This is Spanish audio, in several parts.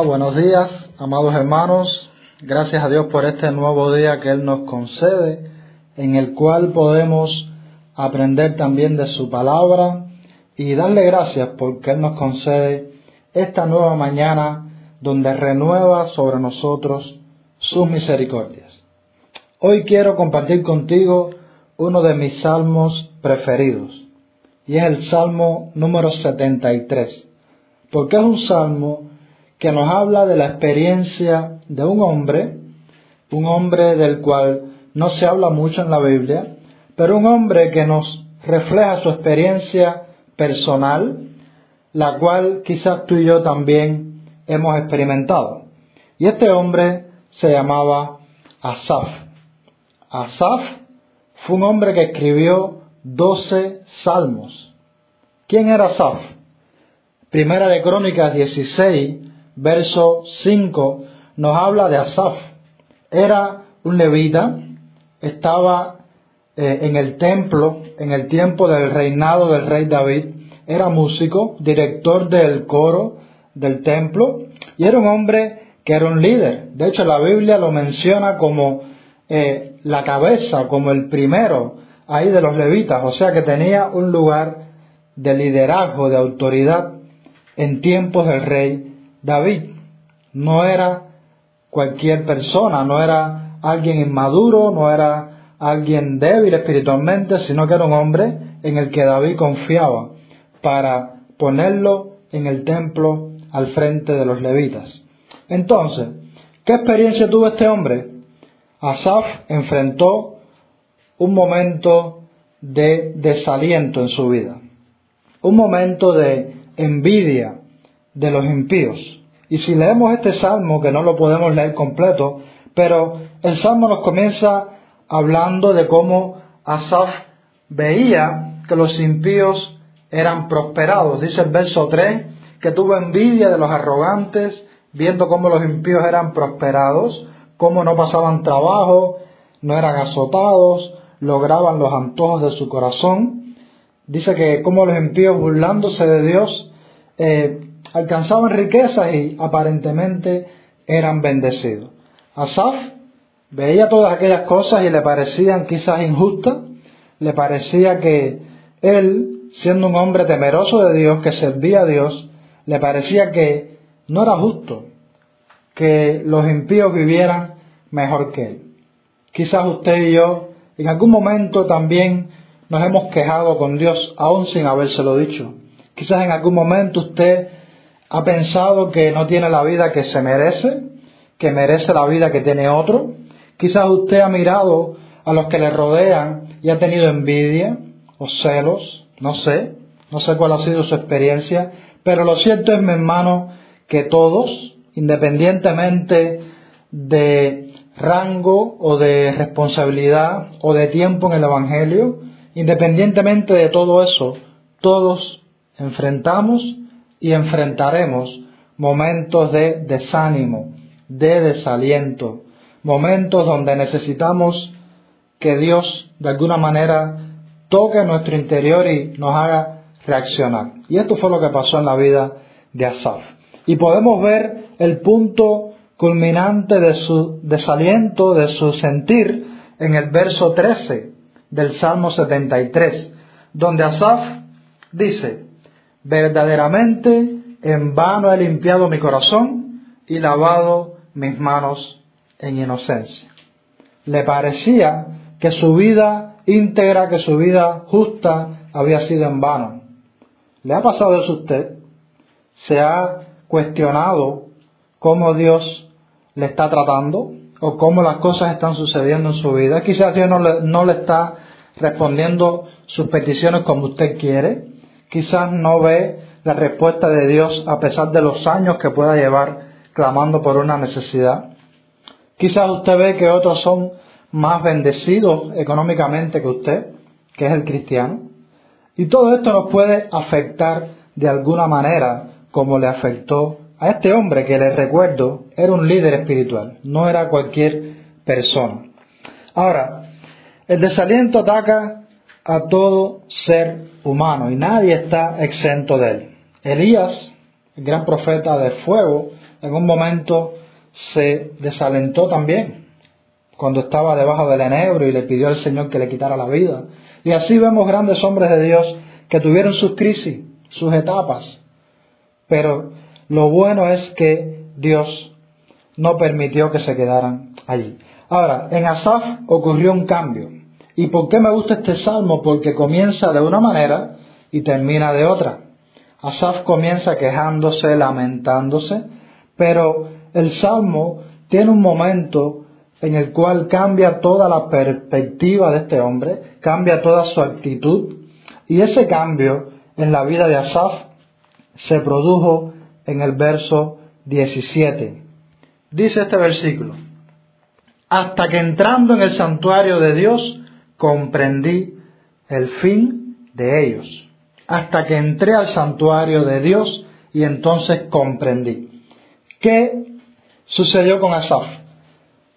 Buenos días, amados hermanos. Gracias a Dios por este nuevo día que Él nos concede, en el cual podemos aprender también de su palabra y darle gracias porque Él nos concede esta nueva mañana donde renueva sobre nosotros sus misericordias. Hoy quiero compartir contigo uno de mis salmos preferidos y es el salmo número 73, porque es un salmo que nos habla de la experiencia de un hombre, un hombre del cual no se habla mucho en la Biblia, pero un hombre que nos refleja su experiencia personal, la cual quizás tú y yo también hemos experimentado. Y este hombre se llamaba Asaf. Asaf fue un hombre que escribió doce salmos. ¿Quién era Asaf? Primera de Crónicas 16 verso 5 nos habla de Asaf. Era un levita, estaba eh, en el templo en el tiempo del reinado del rey David, era músico, director del coro del templo y era un hombre que era un líder. De hecho, la Biblia lo menciona como eh, la cabeza, como el primero ahí de los levitas, o sea que tenía un lugar de liderazgo, de autoridad en tiempos del rey David no era cualquier persona, no era alguien inmaduro, no era alguien débil espiritualmente, sino que era un hombre en el que David confiaba para ponerlo en el templo al frente de los levitas. Entonces, ¿qué experiencia tuvo este hombre? Asaf enfrentó un momento de desaliento en su vida, un momento de envidia, de los impíos. Y si leemos este salmo, que no lo podemos leer completo, pero el salmo nos comienza hablando de cómo Asaf veía que los impíos eran prosperados. Dice el verso 3 que tuvo envidia de los arrogantes, viendo cómo los impíos eran prosperados, cómo no pasaban trabajo, no eran azotados, lograban los antojos de su corazón. Dice que como los impíos burlándose de Dios, eh, alcanzaban riquezas y aparentemente eran bendecidos. Asaf veía todas aquellas cosas y le parecían quizás injustas, le parecía que él, siendo un hombre temeroso de Dios, que servía a Dios, le parecía que no era justo que los impíos vivieran mejor que él. Quizás usted y yo en algún momento también nos hemos quejado con Dios, aún sin habérselo dicho. Quizás en algún momento usted ha pensado que no tiene la vida que se merece, que merece la vida que tiene otro. Quizás usted ha mirado a los que le rodean y ha tenido envidia o celos, no sé, no sé cuál ha sido su experiencia, pero lo cierto es, mi hermano, que todos, independientemente de rango o de responsabilidad o de tiempo en el Evangelio, independientemente de todo eso, todos enfrentamos y enfrentaremos momentos de desánimo, de desaliento, momentos donde necesitamos que Dios de alguna manera toque nuestro interior y nos haga reaccionar. Y esto fue lo que pasó en la vida de Asaf. Y podemos ver el punto culminante de su desaliento, de su sentir, en el verso 13 del Salmo 73, donde Asaf dice, verdaderamente en vano he limpiado mi corazón y lavado mis manos en inocencia. Le parecía que su vida íntegra, que su vida justa había sido en vano. ¿Le ha pasado eso a usted? ¿Se ha cuestionado cómo Dios le está tratando o cómo las cosas están sucediendo en su vida? Quizás Dios no le, no le está respondiendo sus peticiones como usted quiere quizás no ve la respuesta de Dios a pesar de los años que pueda llevar clamando por una necesidad. Quizás usted ve que otros son más bendecidos económicamente que usted, que es el cristiano. Y todo esto nos puede afectar de alguna manera como le afectó a este hombre que les recuerdo era un líder espiritual, no era cualquier persona. Ahora, el desaliento ataca a todo ser humano y nadie está exento de él. Elías, el gran profeta de fuego, en un momento se desalentó también cuando estaba debajo del enebro y le pidió al Señor que le quitara la vida. Y así vemos grandes hombres de Dios que tuvieron sus crisis, sus etapas. Pero lo bueno es que Dios no permitió que se quedaran allí. Ahora, en Asaf ocurrió un cambio. ¿Y por qué me gusta este salmo? Porque comienza de una manera y termina de otra. Asaf comienza quejándose, lamentándose, pero el salmo tiene un momento en el cual cambia toda la perspectiva de este hombre, cambia toda su actitud, y ese cambio en la vida de Asaf se produjo en el verso 17. Dice este versículo, hasta que entrando en el santuario de Dios comprendí el fin de ellos. Hasta que entré al santuario de Dios y entonces comprendí. ¿Qué sucedió con Asaf?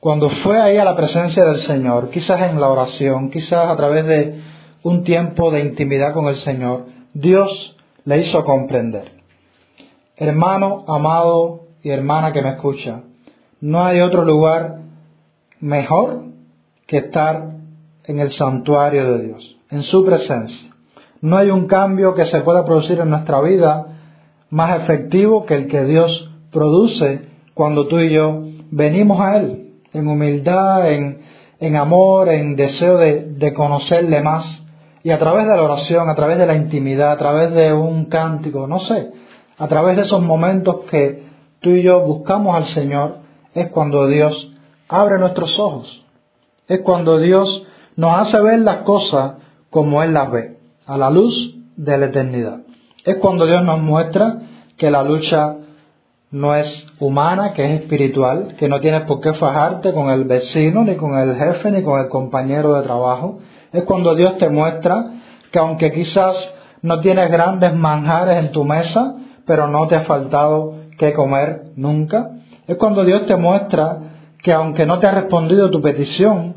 Cuando fue ahí a la presencia del Señor, quizás en la oración, quizás a través de un tiempo de intimidad con el Señor, Dios le hizo comprender. Hermano, amado y hermana que me escucha, no hay otro lugar mejor que estar en el santuario de Dios, en su presencia. No hay un cambio que se pueda producir en nuestra vida más efectivo que el que Dios produce cuando tú y yo venimos a Él, en humildad, en, amor, en deseo de, de conocerle más. Y a través de la oración, a través de la intimidad, a través de un cántico, no sé, a través de esos momentos que tú y yo buscamos al Señor, es cuando Dios abre nuestros ojos. Es cuando Dios nos hace ver las cosas como Él las ve, a la luz de la eternidad. Es cuando Dios nos muestra que la lucha no es humana, que es espiritual, que no tienes por qué fajarte con el vecino, ni con el jefe, ni con el compañero de trabajo. Es cuando Dios te muestra que aunque quizás no tienes grandes manjares en tu mesa, pero no te ha faltado que comer nunca. Es cuando Dios te muestra que aunque no te ha respondido tu petición,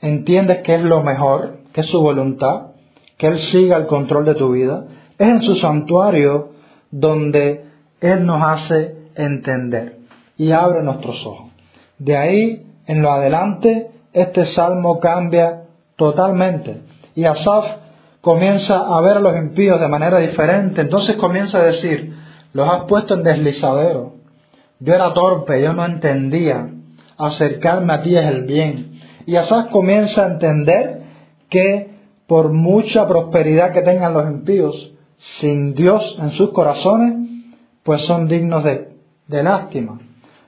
entiendes que es lo mejor, que es su voluntad, que Él siga el control de tu vida. Es en su santuario donde Él nos hace entender y abre nuestros ojos. De ahí en lo adelante, este salmo cambia totalmente. Y Asaf comienza a ver a los impíos de manera diferente. Entonces comienza a decir, los has puesto en deslizadero. Yo era torpe, yo no entendía. Acercarme a ti es el bien. Y Asaf comienza a entender que por mucha prosperidad que tengan los impíos, sin Dios en sus corazones, pues son dignos de, de lástima.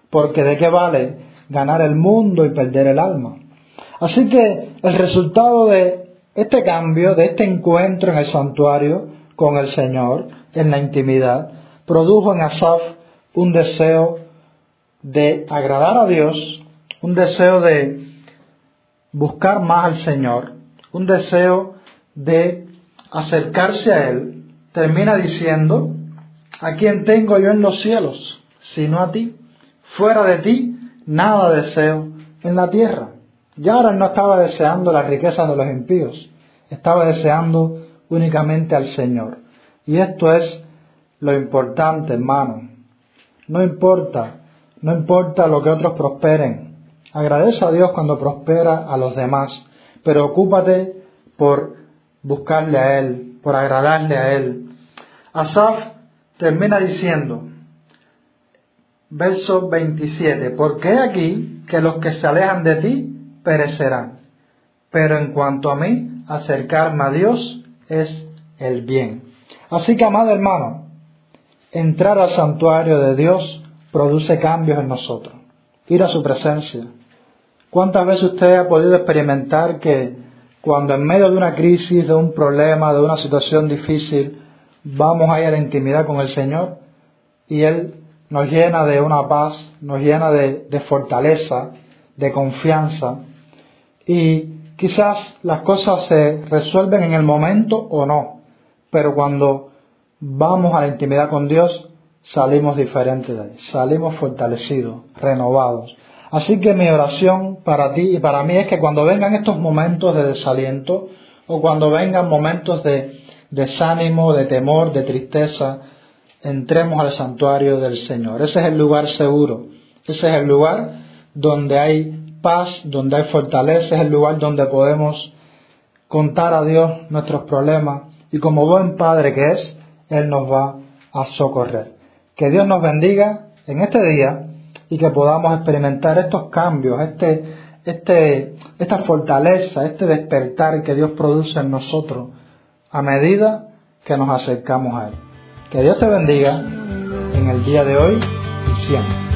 Porque de qué vale ganar el mundo y perder el alma. Así que el resultado de este cambio, de este encuentro en el santuario con el Señor, en la intimidad, produjo en Asaf un deseo de agradar a Dios, un deseo de buscar más al Señor, un deseo de acercarse a Él. Termina diciendo, ¿a quién tengo yo en los cielos? Sino a ti. Fuera de ti, nada deseo en la tierra. Ya ahora no estaba deseando las riquezas de los impíos, estaba deseando únicamente al Señor. Y esto es lo importante, hermano. No importa, no importa lo que otros prosperen. Agradece a Dios cuando prospera a los demás, pero ocúpate por buscarle a Él, por agradarle a Él. Asaf termina diciendo, verso 27, porque aquí que los que se alejan de ti perecerán, pero en cuanto a mí, acercarme a Dios es el bien. Así que, amado hermano, entrar al santuario de Dios produce cambios en nosotros. Ir a su presencia. ¿Cuántas veces usted ha podido experimentar que cuando en medio de una crisis, de un problema, de una situación difícil, vamos a ir a la intimidad con el Señor y Él nos llena de una paz, nos llena de, de fortaleza, de confianza y quizás las cosas se resuelven en el momento o no, pero cuando vamos a la intimidad con Dios, salimos diferentes de ahí, salimos fortalecidos, renovados. Así que mi oración para ti y para mí es que cuando vengan estos momentos de desaliento o cuando vengan momentos de desánimo, de temor, de tristeza, entremos al santuario del Señor. Ese es el lugar seguro, ese es el lugar donde hay paz, donde hay fortaleza, es el lugar donde podemos contar a Dios nuestros problemas y como buen Padre que es, Él nos va a socorrer. Que Dios nos bendiga en este día y que podamos experimentar estos cambios, este, este, esta fortaleza, este despertar que Dios produce en nosotros a medida que nos acercamos a Él. Que Dios te bendiga en el día de hoy y siempre.